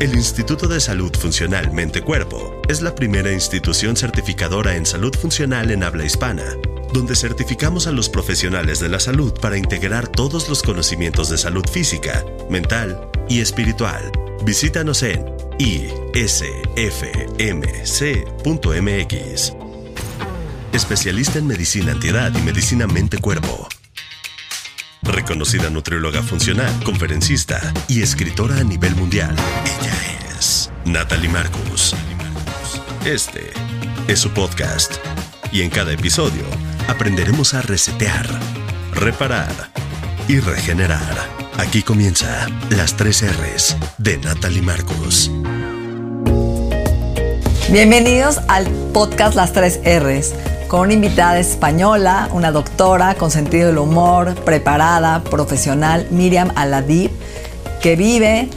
El Instituto de Salud Funcional Mente Cuerpo es la primera institución certificadora en salud funcional en habla hispana, donde certificamos a los profesionales de la salud para integrar todos los conocimientos de salud física, mental y espiritual. Visítanos en isfmc.mx. Especialista en medicina antiedad y medicina mente-cuerpo. Reconocida nutrióloga funcional, conferencista y escritora a nivel mundial. Ella es Natalie Marcus. Este es su podcast. Y en cada episodio aprenderemos a resetear, reparar y regenerar. Aquí comienza las tres R's de Natalie Marcus. Bienvenidos al podcast Las tres R's, con una invitada española, una doctora con sentido del humor, preparada, profesional, Miriam Aladib, que vive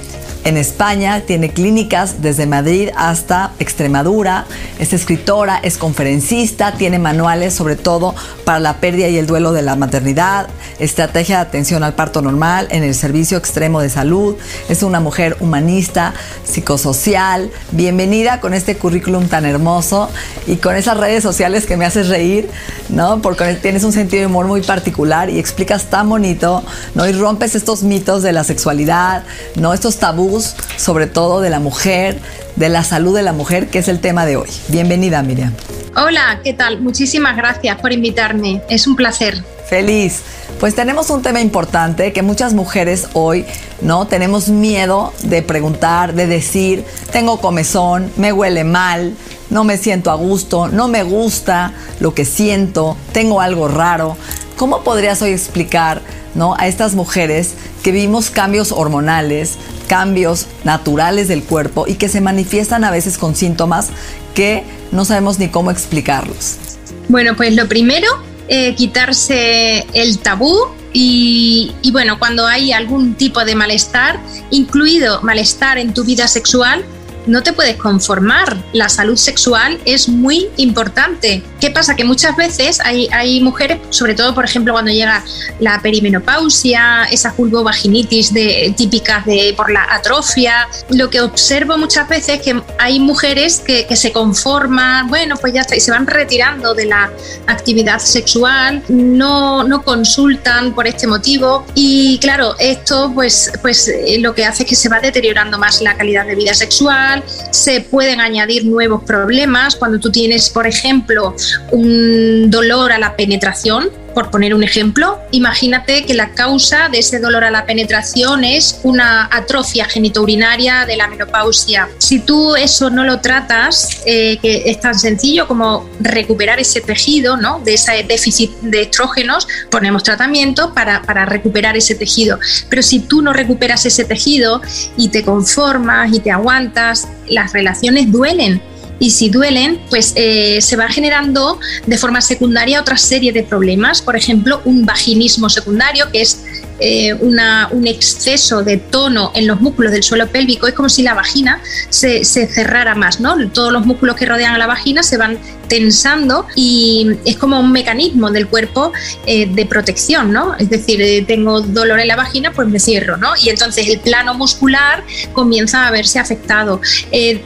en España, tiene clínicas desde Madrid hasta Extremadura, es escritora, es conferencista, tiene manuales sobre todo para la pérdida y el duelo de la maternidad, estrategia de atención al parto normal en el servicio extremo de salud, es una mujer humanista, psicosocial, bienvenida con este currículum tan hermoso y con esas redes sociales que me haces reír, ¿no? Porque tienes un sentido de humor muy particular y explicas tan bonito, ¿no? Y rompes estos mitos de la sexualidad, ¿no? Estos tabús sobre todo de la mujer, de la salud de la mujer, que es el tema de hoy. Bienvenida, Miriam. Hola, ¿qué tal? Muchísimas gracias por invitarme. Es un placer. Feliz. Pues tenemos un tema importante que muchas mujeres hoy, ¿no? Tenemos miedo de preguntar, de decir, tengo comezón, me huele mal, no me siento a gusto, no me gusta lo que siento, tengo algo raro. ¿Cómo podrías hoy explicar, ¿no? a estas mujeres que vimos cambios hormonales, cambios naturales del cuerpo y que se manifiestan a veces con síntomas que no sabemos ni cómo explicarlos? Bueno, pues lo primero, eh, quitarse el tabú y, y, bueno, cuando hay algún tipo de malestar, incluido malestar en tu vida sexual, no te puedes conformar. La salud sexual es muy importante. ¿Qué pasa? Que muchas veces hay, hay mujeres, sobre todo, por ejemplo, cuando llega la perimenopausia, esa vulvovaginitis de, típicas de, por la atrofia, lo que observo muchas veces es que hay mujeres que, se conforman, bueno, pues ya está, y se van retirando de la actividad sexual, no, no consultan por este motivo y claro, esto pues, pues eh, lo que hace es que se va deteriorando más la calidad de vida sexual, se pueden añadir nuevos problemas. Cuando tú tienes, por ejemplo, un dolor a la penetración, por poner un ejemplo, imagínate que la causa de ese dolor a la penetración es una atrofia genitourinaria de la menopausia. Si tú eso no lo tratas, eh, que es tan sencillo como recuperar ese tejido, ¿no? De ese déficit de estrógenos, ponemos tratamiento para, para recuperar ese tejido. Pero si tú no recuperas ese tejido y te conformas y te aguantas, las relaciones duelen y si duelen, pues eh, se va generando de forma secundaria otra serie de problemas, por ejemplo, un vaginismo secundario, que es eh, una, un exceso de tono en los músculos del suelo pélvico, es como si la vagina se, cerrara más, ¿no? Todos los músculos que rodean a la vagina se van tensando y es como un mecanismo del cuerpo eh, de protección, ¿no? Es decir, eh, tengo dolor en la vagina, pues me cierro, ¿no? Y entonces el plano muscular comienza a verse afectado.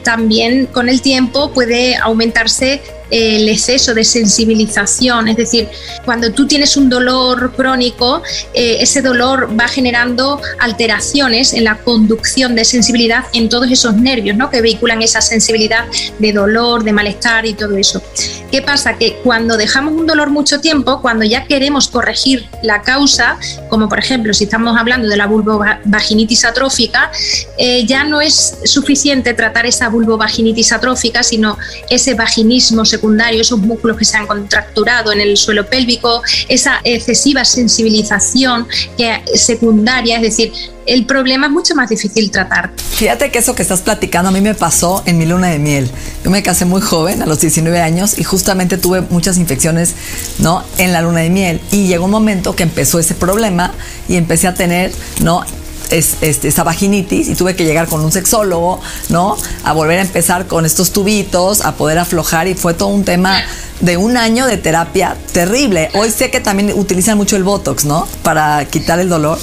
También con el tiempo puede aumentarse el exceso de sensibilización, es decir, cuando tú tienes un dolor crónico, eh, ese dolor va generando alteraciones en la conducción de sensibilidad en todos esos nervios ¿no? que vehiculan esa sensibilidad de dolor, de malestar y todo eso. ¿Qué pasa? Que cuando dejamos un dolor mucho tiempo, cuando ya queremos corregir la causa, como por ejemplo si estamos hablando de la vulvovaginitis atrófica, eh, ya no es suficiente tratar esa vulvovaginitis atrófica, sino ese vaginismo secundario secundario, esos músculos que se han contracturado en el suelo pélvico, esa excesiva sensibilización que secundaria, es decir, el problema es mucho más difícil tratar. Fíjate que eso que estás platicando a mí me pasó en mi luna de miel. Yo me casé muy joven, a los 19 años, y justamente tuve muchas infecciones, ¿no? En la luna de miel. Y llegó un momento que empezó ese problema y empecé a tener, ¿no? Es, este, esa vaginitis y tuve que llegar con un sexólogo, ¿no? A volver a empezar con estos tubitos, a poder aflojar y fue todo un tema de un año de terapia terrible. Hoy sé que también utilizan mucho el Botox, ¿no? Para quitar el dolor.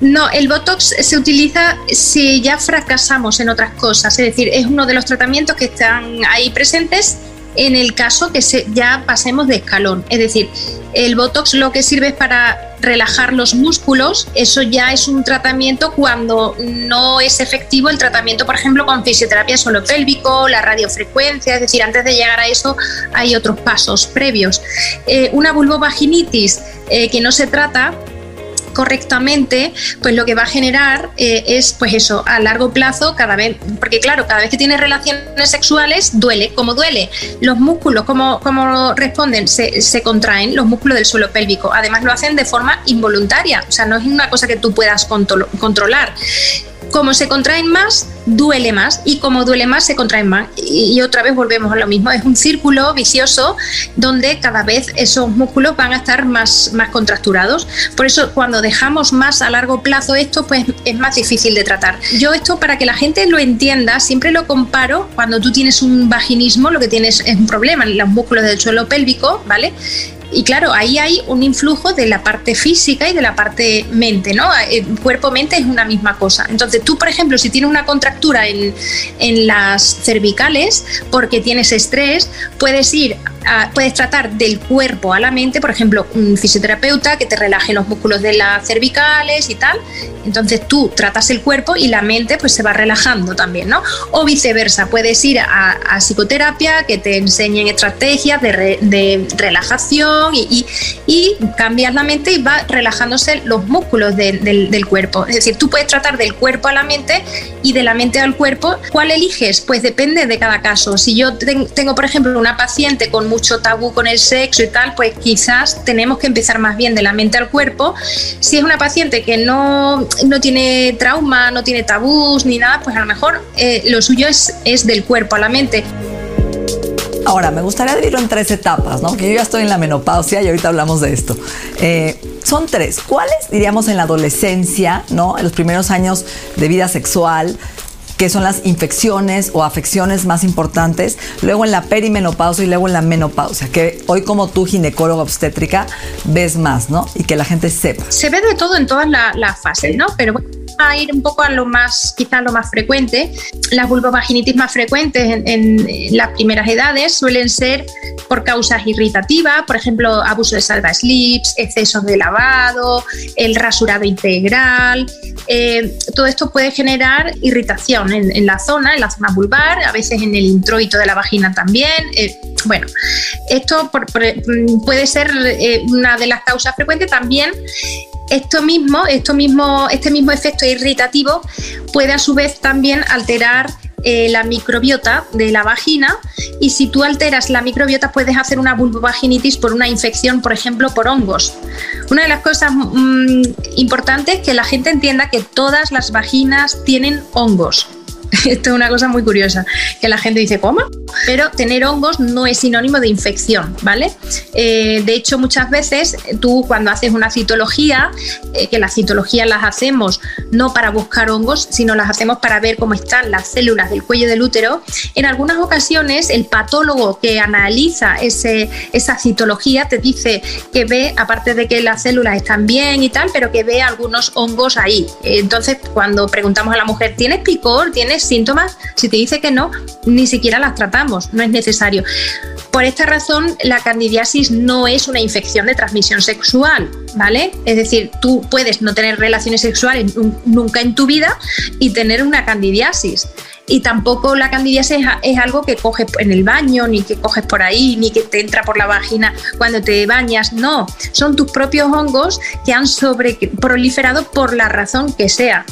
No, el Botox se utiliza si ya fracasamos en otras cosas, es decir, es uno de los tratamientos que están ahí presentes en el caso que ya pasemos de escalón. Es decir, el Botox lo que sirve es para relajar los músculos, eso ya es un tratamiento cuando no es efectivo el tratamiento, por ejemplo, con fisioterapia suelo pélvico, la radiofrecuencia, es decir, antes de llegar a eso hay otros pasos previos. Eh, una vulvovaginitis eh, que no se trata correctamente, pues lo que va a generar eh, es, pues eso, a largo plazo, cada vez, porque claro, cada vez que tienes relaciones sexuales, duele. como duele? Los músculos, ¿cómo, cómo responden? Se, se, contraen los músculos del suelo pélvico. Además, lo hacen de forma involuntaria, o sea, no es una cosa que tú puedas controlar como se contraen más, duele más y como duele más, se contraen más. Y, otra vez volvemos a lo mismo. Es un círculo vicioso donde cada vez esos músculos van a estar más, más contracturados. Por eso cuando dejamos más a largo plazo esto, pues es más difícil de tratar. Yo esto para que la gente lo entienda, siempre lo comparo cuando tú tienes un vaginismo, lo que tienes es un problema en los músculos del suelo pélvico, ¿vale? Y claro, ahí hay un influjo de la parte física y de la parte mente, ¿no? Eh, cuerpo-mente es una misma cosa. Entonces, tú, por ejemplo, si tienes una contractura en, en las cervicales porque tienes estrés, puedes ir puedes tratar del cuerpo a la mente, por ejemplo, un fisioterapeuta que te relaje los músculos de las cervicales y tal. Entonces tú tratas el cuerpo y la mente pues se va relajando también, ¿no? O viceversa, puedes ir a, psicoterapia que te enseñen estrategias de, relajación y, y, cambias la mente y va relajándose los músculos del, cuerpo. Es decir, tú puedes tratar del cuerpo a la mente y de la mente al cuerpo. ¿Cuál eliges? Pues depende de cada caso. Si yo tengo, por ejemplo, una paciente con mucho tabú con el sexo y tal, pues quizás tenemos que empezar más bien de la mente al cuerpo. Si es una paciente que no, no tiene trauma, no tiene tabús ni nada, pues a lo mejor eh, lo suyo es del cuerpo a la mente. Ahora, me gustaría dividirlo en tres etapas, ¿no? Que yo ya estoy en la menopausia y ahorita hablamos de esto. Eh, son tres. ¿Cuáles diríamos en la adolescencia, ¿no? En los primeros años de vida sexual, que son las infecciones o afecciones más importantes, luego en la perimenopausia y luego en la menopausia, que hoy como tú, ginecóloga obstétrica, ves más, ¿no? Y que la gente sepa. Se ve de todo en todas las fases, ¿no? Pero bueno, a ir un poco a lo más, quizás lo más frecuente. Las vulvovaginitis más frecuentes en, las primeras edades suelen ser por causas irritativas, por ejemplo, abuso de salva slips, excesos de lavado, el rasurado integral. Eh, todo esto puede generar irritación en, la zona, en la zona vulvar, a veces en el introito de la vagina también. Eh, bueno, esto puede ser eh, una de las causas frecuentes también esto mismo, esto mismo, este mismo efecto irritativo puede a su vez también alterar eh, la microbiota de la vagina y si tú alteras la microbiota puedes hacer una vulvovaginitis por una infección, por ejemplo, por hongos. Una de las cosas mm, importantes es que la gente entienda que todas las vaginas tienen hongos. Esto es una cosa muy curiosa, que la gente dice, ¿cómo? Pero tener hongos no es sinónimo de infección, ¿vale? Eh, de hecho, muchas veces tú cuando haces una citología, eh, que las citologías las hacemos no para buscar hongos, sino las hacemos para ver cómo están las células del cuello del útero, en algunas ocasiones el patólogo que analiza ese, esa citología te dice que ve, aparte de que las células están bien y tal, pero que ve algunos hongos ahí. Entonces, cuando preguntamos a la mujer, ¿tienes picor? ¿Tienes síntomas, si te dice que no, ni siquiera las tratamos, no es necesario. Por esta razón, la candidiasis no es una infección de transmisión sexual, ¿vale? Es decir, tú puedes no tener relaciones sexuales nunca en tu vida y tener una candidiasis y tampoco la candidiasis es, algo que coges en el baño, ni que coges por ahí, ni que te entra por la vagina cuando te bañas, no, son tus propios hongos que han proliferado por la razón que sea.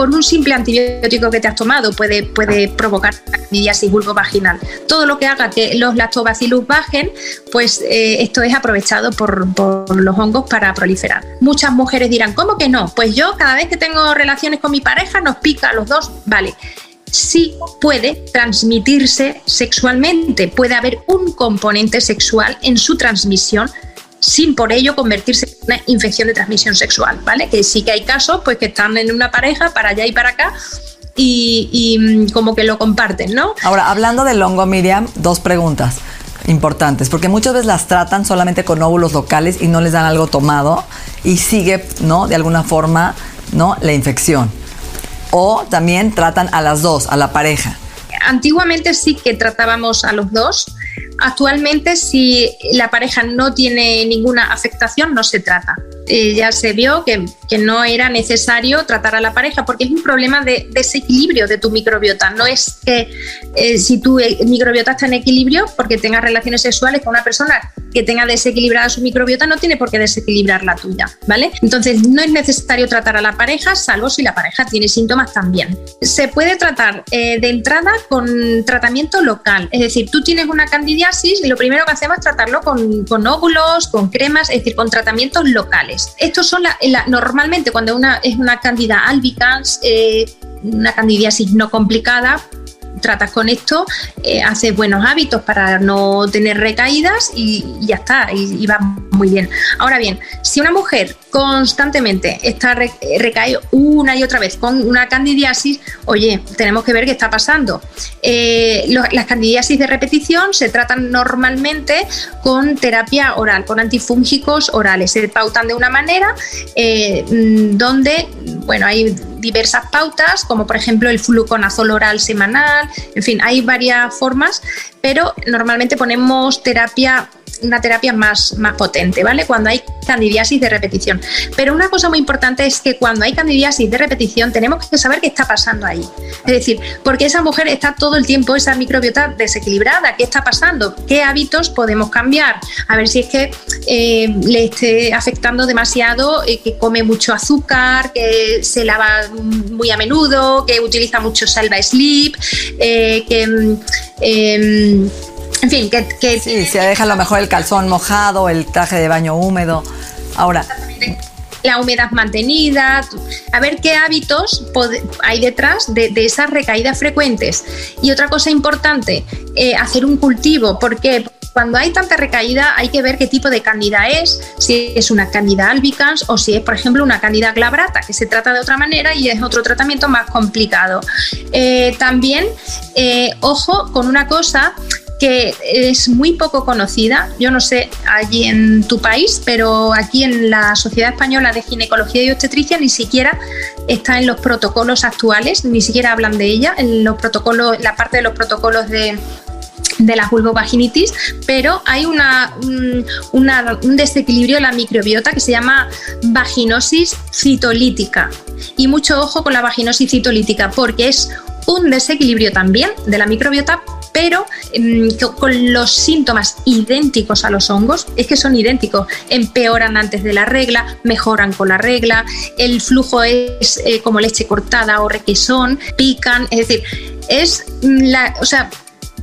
Por un simple antibiótico que te has tomado puede, puede provocar candidiasis vulvovaginal. Todo lo que haga que los lactobacillus bajen, pues eh, esto es aprovechado por, por los hongos para proliferar. Muchas mujeres dirán, ¿cómo que no? Pues yo cada vez que tengo relaciones con mi pareja nos pica a los dos, vale sí puede transmitirse sexualmente, puede haber un componente sexual en su transmisión sin por ello convertirse en una infección de transmisión sexual, ¿vale? Que sí que hay casos pues que están en una pareja para allá y para acá y, mm, como que lo comparten, ¿no? Ahora, hablando del hongo, Miriam, dos preguntas importantes, porque muchas veces las tratan solamente con óvulos locales y no les dan algo tomado y sigue, ¿no? De alguna forma, ¿no? La infección o también tratan a las dos, a la pareja? Antiguamente sí que tratábamos a los dos. Actualmente, si la pareja no tiene ninguna afectación, no se trata. Eh, ya se vio que, no era necesario tratar a la pareja porque es un problema de desequilibrio de tu microbiota. No es que eh, si tu eh, microbiota está en equilibrio porque tengas relaciones sexuales con una persona que tenga desequilibrada su microbiota, no tiene por qué desequilibrar la tuya, ¿vale? Entonces no es necesario tratar a la pareja, salvo si la pareja tiene síntomas también. Se puede tratar de entrada con tratamiento local, es decir, tú tienes una candidiasis y lo primero que hacemos es tratarlo con, con óvulos, con cremas, es decir, con tratamientos locales. Estos son normalmente cuando una es una candida albicans, eh, una candidiasis no complicada, tratas con esto, eh, haces buenos hábitos para no tener recaídas y, ya está, y, va muy bien. Ahora bien, si una mujer constantemente está recae una y otra vez con una candidiasis, oye, tenemos que ver qué está pasando. Eh, las candidiasis de repetición se tratan normalmente con terapia oral, con antifúngicos orales. Se pautan de una manera eh, mm, donde, bueno, hay diversas pautas, como por ejemplo el fluconazol oral semanal, en fin, hay varias formas, pero normalmente ponemos terapia una terapia más, más potente, ¿vale? Cuando hay candidiasis de repetición. Pero una cosa muy importante es que cuando hay candidiasis de repetición tenemos que saber qué está pasando ahí. Es decir, porque esa mujer está todo el tiempo, esa microbiota desequilibrada, ¿qué está pasando? ¿Qué hábitos podemos cambiar? A ver si es que eh, le esté afectando demasiado, eh, que come mucho azúcar, que se lava muy a menudo, que utiliza mucho salva sleep, eh, que... En fin, que... que sí, se deja a lo mejor el calzón mojado, el traje de baño húmedo. Ahora... La humedad mantenida, a ver qué hábitos hay detrás de, esas recaídas frecuentes. Y otra cosa importante, eh, hacer un cultivo, porque cuando hay tanta recaída hay que ver qué tipo de candida es, si es una candida albicans o si es, por ejemplo, una candida glabrata, que se trata de otra manera y es otro tratamiento más complicado. Eh, también, eh, ojo con una cosa que es muy poco conocida. Yo no sé allí en tu país, pero aquí en la Sociedad Española de Ginecología y Obstetricia ni siquiera está en los protocolos actuales, ni siquiera hablan de ella, en los protocolos, la parte de los protocolos de, de la vulvovaginitis, pero hay una, un, desequilibrio de la microbiota que se llama vaginosis citolítica. Y mucho ojo con la vaginosis citolítica, porque es un desequilibrio también de la microbiota, pero em, con los síntomas idénticos a los hongos, es que son idénticos, empeoran antes de la regla, mejoran con la regla, el flujo es eh, como leche cortada o requesón, pican, es decir, es la, o sea,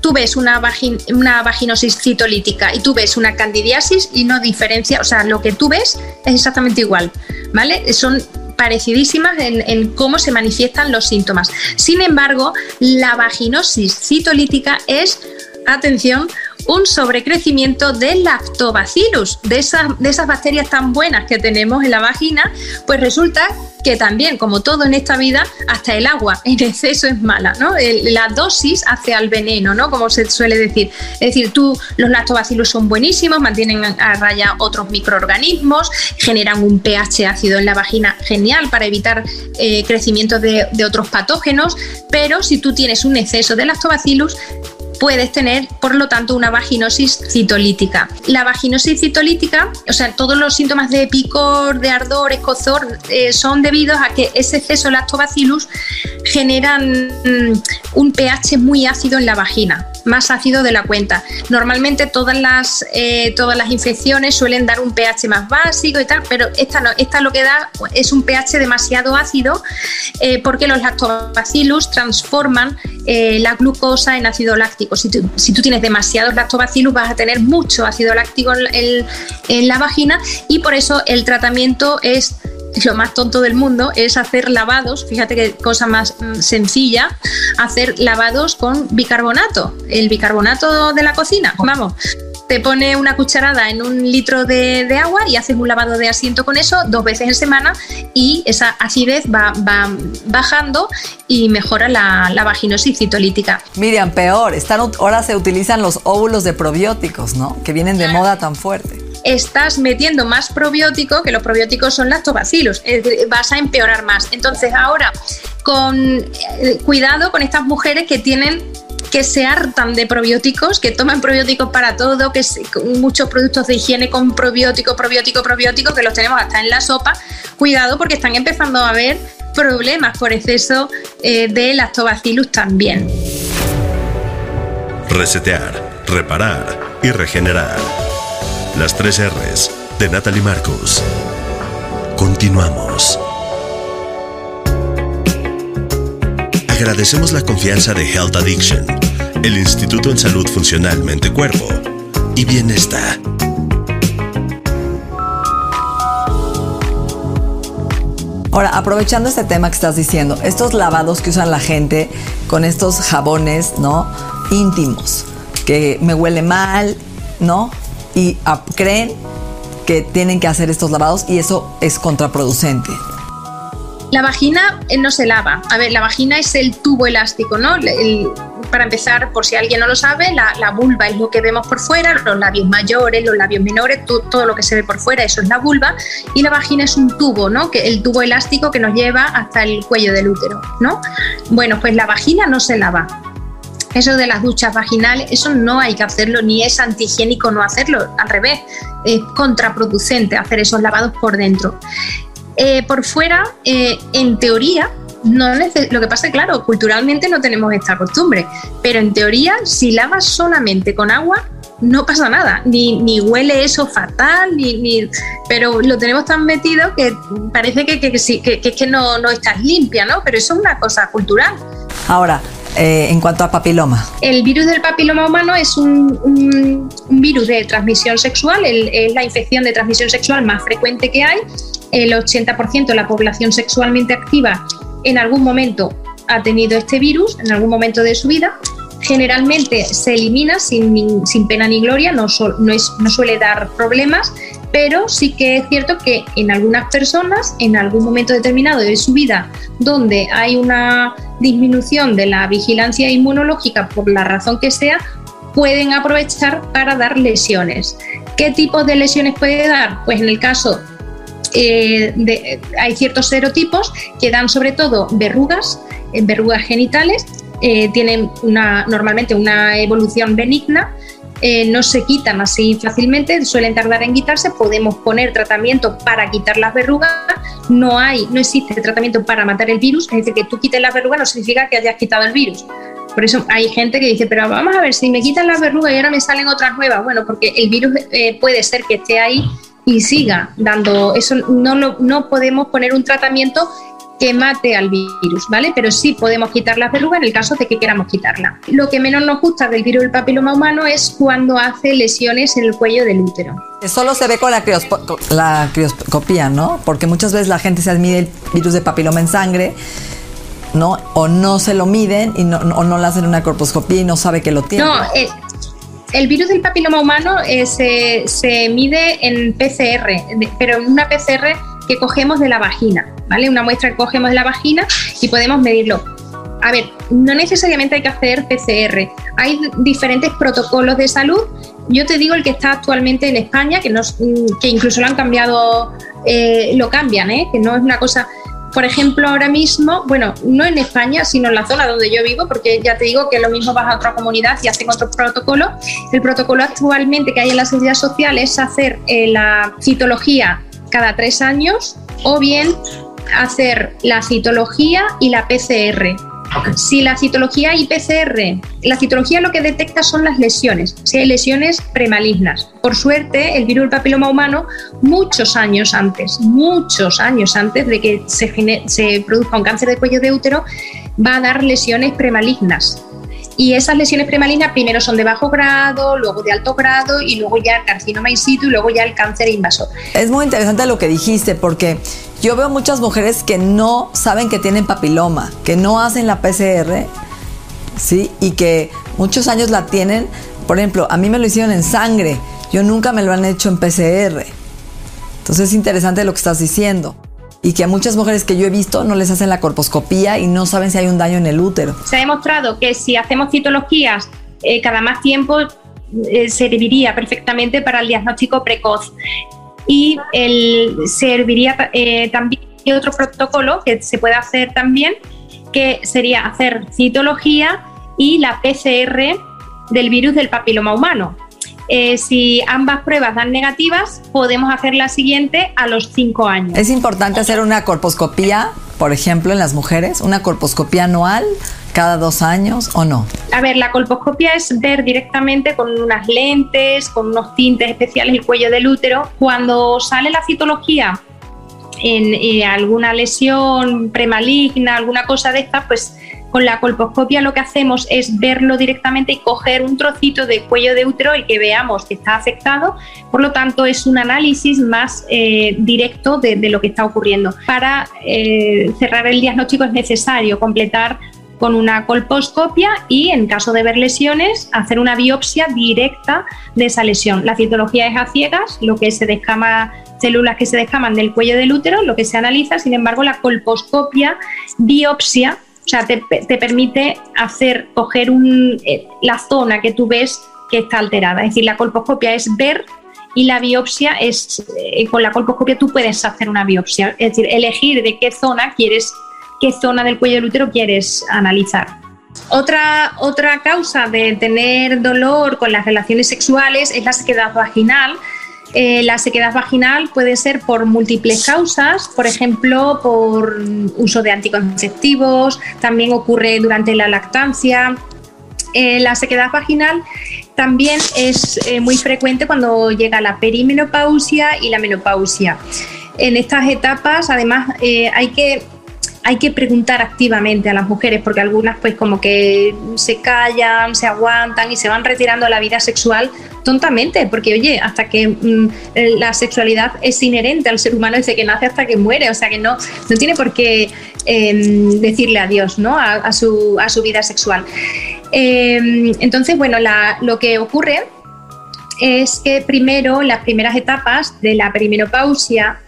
tú ves una, una vaginosis citolítica y tú ves una candidiasis y no diferencia, o sea, lo que tú ves es exactamente igual, ¿vale? Son parecidísimas en, cómo se manifiestan los síntomas. Sin embargo, la vaginosis citolítica es, atención, un sobrecrecimiento del lactobacillus, de esas, de esas bacterias tan buenas que tenemos en la vagina, pues resulta que también, como todo en esta vida, hasta el agua en exceso es mala, ¿no? la dosis hace al veneno, ¿no? Como se suele decir. Es decir, tú, los lactobacillus son buenísimos, mantienen a raya otros microorganismos, generan un pH ácido en la vagina genial para evitar eh, crecimiento de, de otros patógenos, pero si tú tienes un exceso de lactobacillus, puedes tener, por lo tanto, una vaginosis citolítica. La vaginosis citolítica, o sea, todos los síntomas de picor, de ardor, escozor, eh, son debidos a que ese exceso lactobacillus generan mm, un pH muy ácido en la vagina más ácido de la cuenta. Normalmente todas las, eh, todas las infecciones suelen dar un pH más básico y tal, pero esta, esta lo que da es un pH demasiado ácido eh, porque los lactobacillus transforman eh, la glucosa en ácido láctico. Si tú, si tú, tienes demasiados lactobacillus vas a tener mucho ácido láctico en la vagina y por eso el tratamiento es lo más tonto del mundo es hacer lavados, fíjate qué cosa más mm, sencilla, hacer lavados con bicarbonato, el bicarbonato de la cocina, vamos. Te pone una cucharada en un litro de, agua y haces un lavado de asiento con eso dos veces en semana y esa acidez va, bajando y mejora la, la, vaginosis citolítica. Miriam, peor, están, ahora se utilizan los óvulos de probióticos, ¿no? Que vienen de moda tan fuerte estás metiendo más probiótico, que los probióticos son lactobacilos, vas a empeorar más. Entonces ahora, con eh, cuidado con estas mujeres que tienen que se hartan de probióticos, que toman probióticos para todo, que muchos productos de higiene con probiótico, probiótico, probiótico, que los tenemos hasta en la sopa. Cuidado porque están empezando a haber problemas por exceso eh, de lactobacillus también. Resetear, reparar y regenerar. Las tres R's de Natalie Marcos. Continuamos. Agradecemos la confianza de Health Addiction, el Instituto en Salud Funcional Mente-Cuerpo y Bienestar. Ahora, aprovechando este tema que estás diciendo, estos lavados que usan la gente con estos jabones, ¿no? Íntimos, que me huele mal, ¿no? Y creen que tienen que hacer estos lavados y eso es contraproducente. La vagina eh, no se lava. A ver, la vagina es el tubo elástico, ¿no? para empezar, por si alguien no lo sabe, la, vulva es lo que vemos por fuera, los labios mayores, los labios menores, todo lo que se ve por fuera, eso es la vulva. Y la vagina es un tubo, ¿no? Que el tubo elástico que nos lleva hasta el cuello del útero, ¿no? Bueno, pues la vagina no se lava. Eso de las duchas vaginales, eso no hay que hacerlo, ni es antihigiénico no hacerlo, al revés, es contraproducente hacer esos lavados por dentro. Eh, por fuera, eh, en teoría, no lo que pasa es claro, culturalmente no tenemos esta costumbre, pero en teoría, si lavas solamente con agua, no pasa nada, ni, ni huele eso fatal, ni, pero lo tenemos tan metido que parece que, que, que, que, que no, no estás limpia, ¿no? Pero eso es una cosa cultural. Ahora, eh, en cuanto a papiloma? El virus del papiloma humano es un, virus de transmisión sexual, es la infección de transmisión sexual más frecuente que hay. El 80% de la población sexualmente activa en algún momento ha tenido este virus, en algún momento de su vida. Generalmente se elimina sin, sin pena ni gloria, no, no, es, no suele dar problemas, pero sí que es cierto que en algunas personas, en algún momento determinado de su vida, donde hay una disminución de la vigilancia inmunológica por la razón que sea, pueden aprovechar para dar lesiones. ¿Qué tipo de lesiones puede dar? Pues en el caso eh, de, hay ciertos serotipos que dan sobre todo verrugas, eh, verrugas genitales, eh, tienen una, normalmente una evolución benigna eh, no se quitan así fácilmente, suelen tardar en quitarse, podemos poner tratamiento para quitar las verrugas, no hay, no existe tratamiento para matar el virus, es decir, que tú quites las verrugas no significa que hayas quitado el virus. Por eso hay gente que dice, pero vamos a ver, si me quitan las verrugas y ahora me salen otras nuevas, bueno, porque el virus eh, puede ser que esté ahí y siga dando, eso no, no podemos poner un tratamiento que mate al virus, ¿vale? Pero sí podemos quitar las verrugas en el caso de que queramos quitarla. Lo que menos nos gusta del virus del papiloma humano es cuando hace lesiones en el cuello del útero. Solo se ve con la, la crioscopía, ¿no? Porque muchas veces la gente se admite el virus de papiloma en sangre, ¿no? O no se lo miden y no, o no le hacen una corposcopía y no sabe que lo tiene. No, eh, el virus del papiloma humano eh, se, se mide en PCR, pero en una PCR que cogemos de la vagina, ¿vale? Una muestra que cogemos de la vagina y podemos medirlo. A ver, no necesariamente hay que hacer PCR. Hay diferentes protocolos de salud. Yo te digo el que está actualmente en España, que, nos, que incluso lo han cambiado, eh, lo cambian, ¿eh? que no es una cosa por ejemplo, ahora mismo, bueno, no en España, sino en la zona donde yo vivo, porque ya te digo que lo mismo vas a otra comunidad y hacen otro protocolo. El protocolo actualmente que hay en la seguridad social es hacer eh, la citología cada tres años o bien hacer la citología y la PCR. Si la citología y PCR, la citología lo que detecta son las lesiones, si hay lesiones premalignas. Por suerte, el virus del papiloma humano, muchos años antes, muchos años antes de que se, se produzca un cáncer de cuello de útero, va a dar lesiones premalignas. Y esas lesiones premalignas primero son de bajo grado, luego de alto grado y luego ya el carcinoma in situ y luego ya el cáncer invasor. Es muy interesante lo que dijiste porque yo veo muchas mujeres que no saben que tienen papiloma, que no hacen la PCR, ¿sí? Y que muchos años la tienen. Por ejemplo, a mí me lo hicieron en sangre, yo nunca me lo han hecho en PCR. Entonces es interesante lo que estás diciendo y que a muchas mujeres que yo he visto no les hacen la corposcopía y no saben si hay un daño en el útero. Se ha demostrado que si hacemos citologías eh, cada más tiempo eh, serviría perfectamente para el diagnóstico precoz y el, serviría eh, también otro protocolo que se puede hacer también que sería hacer citología y la PCR del virus del papiloma humano eh, si ambas pruebas dan negativas, podemos hacer la siguiente a los cinco años. ¿Es importante hacer una corposcopía, por ejemplo, en las mujeres? ¿Una corposcopía anual cada dos años o no? A ver, la colposcopia es ver directamente con unas lentes, con unos tintes especiales el cuello del útero. Cuando sale la citología en eh, alguna lesión premaligna, alguna cosa de esta, pues con la colposcopia lo que hacemos es verlo directamente y coger un trocito de cuello de útero y que veamos que está afectado. Por lo tanto, es un análisis más eh, directo de, lo que está ocurriendo. Para eh, cerrar el diagnóstico es necesario completar con una colposcopia y, en caso de ver lesiones, hacer una biopsia directa de esa lesión. La citología es a ciegas, lo que se descama, células que se descaman del cuello del útero, lo que se analiza, sin embargo, la colposcopia biopsia o sea, te, permite hacer, coger un, eh, la zona que tú ves que está alterada. Es decir, la colposcopia es ver y la biopsia es, eh, con la colposcopia tú puedes hacer una biopsia. Es decir, elegir de qué zona quieres, qué zona del cuello del útero quieres analizar. Otra, otra causa de tener dolor con las relaciones sexuales es la sequedad vaginal, eh, la sequedad vaginal puede ser por múltiples causas, por ejemplo, por uso de anticonceptivos, también ocurre durante la lactancia. Eh, la sequedad vaginal también es eh, muy frecuente cuando llega la perimenopausia y la menopausia. En estas etapas, además, hay que hay que preguntar activamente a las mujeres, porque algunas pues como que se callan, se aguantan y se van retirando de la vida sexual tontamente, porque oye, hasta que mm, la sexualidad es inherente al ser humano desde que nace hasta que muere, o sea que no, no tiene por qué em, decirle adiós ¿no? a, su, a su vida sexual. Em, entonces, bueno, lo que ocurre es que primero, las primeras etapas de la perimenopausia,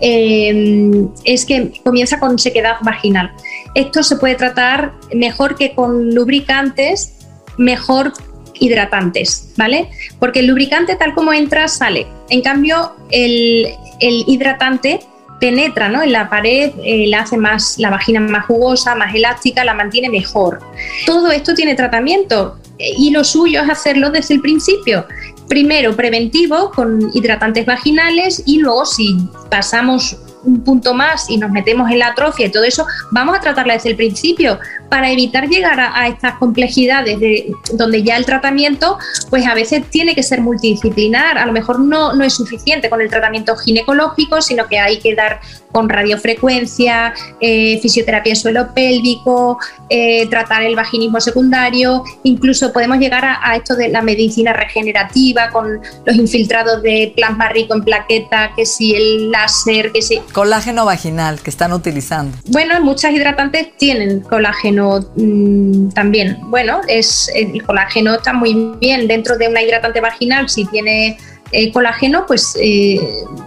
Em, es que comienza con sequedad vaginal. Esto se puede tratar mejor que con lubricantes, mejor hidratantes, ¿vale? Porque el lubricante tal como entra sale. En cambio, el, hidratante penetra ¿no? en la pared, eh, la hace más la vagina más jugosa, más elástica, la mantiene mejor. Todo esto tiene tratamiento y lo suyo es hacerlo desde el principio primero preventivo con hidratantes vaginales y luego si pasamos un punto más y nos metemos en la atrofia y todo eso, vamos a tratarla desde el principio para evitar llegar a, estas complejidades de, donde ya el tratamiento, pues a veces tiene que ser multidisciplinar. A lo mejor no, no es suficiente con el tratamiento ginecológico, sino que hay que dar con radiofrecuencia, eh, fisioterapia suelo pélvico, eh, tratar el vaginismo secundario, incluso podemos llegar a, esto de la medicina regenerativa con los infiltrados de plasma rico en plaqueta, que si el láser, que si... Colágeno vaginal que están utilizando. Bueno, muchas hidratantes tienen colágeno Mm, también. Bueno, es, el colágeno está muy bien dentro de una hidratante vaginal. Si tiene eh, colágeno, pues eh,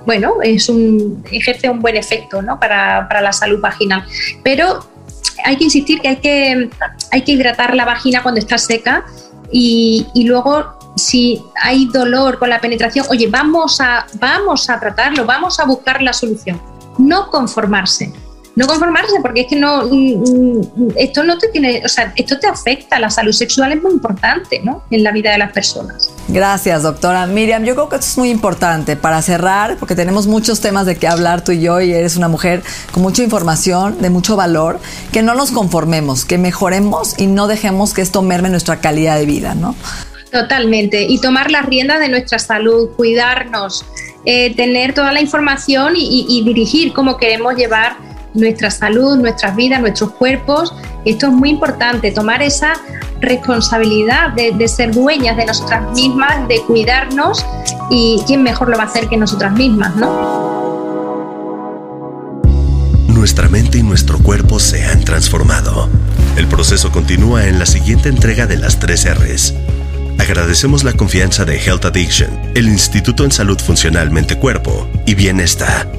bueno, ejerce un buen efecto para, la salud vaginal. Pero hay que insistir que hay que, hay que hidratar la vagina cuando está seca y, y luego si hay dolor con la penetración, oye, vamos a, vamos a tratarlo, vamos a buscar la solución. No conformarse no conformarse porque es que no mm, mm, esto no te tiene, o sea, esto te afecta, la salud sexual es muy importante, ¿no? En la vida de las personas. Gracias, doctora Miriam. Yo creo que esto es muy importante para cerrar, porque tenemos muchos temas de qué hablar tú y yo, y eres una mujer con mucha información, de mucho valor, que no nos conformemos, que mejoremos y no dejemos que esto merme nuestra calidad de vida, ¿no? Totalmente. Y tomar las riendas de nuestra salud, cuidarnos, eh, tener toda la información y, dirigir cómo queremos llevar nuestra salud, nuestras vidas, nuestros cuerpos. Esto es muy importante, tomar esa responsabilidad de, ser dueñas de nosotras mismas, de cuidarnos y quién mejor lo va a hacer que nosotras mismas, ¿no? Nuestra mente y nuestro cuerpo se han transformado. El proceso continúa en la siguiente entrega de las tres R's Agradecemos la confianza de Health Addiction, el Instituto en Salud Funcional Mente Cuerpo y Bienestar.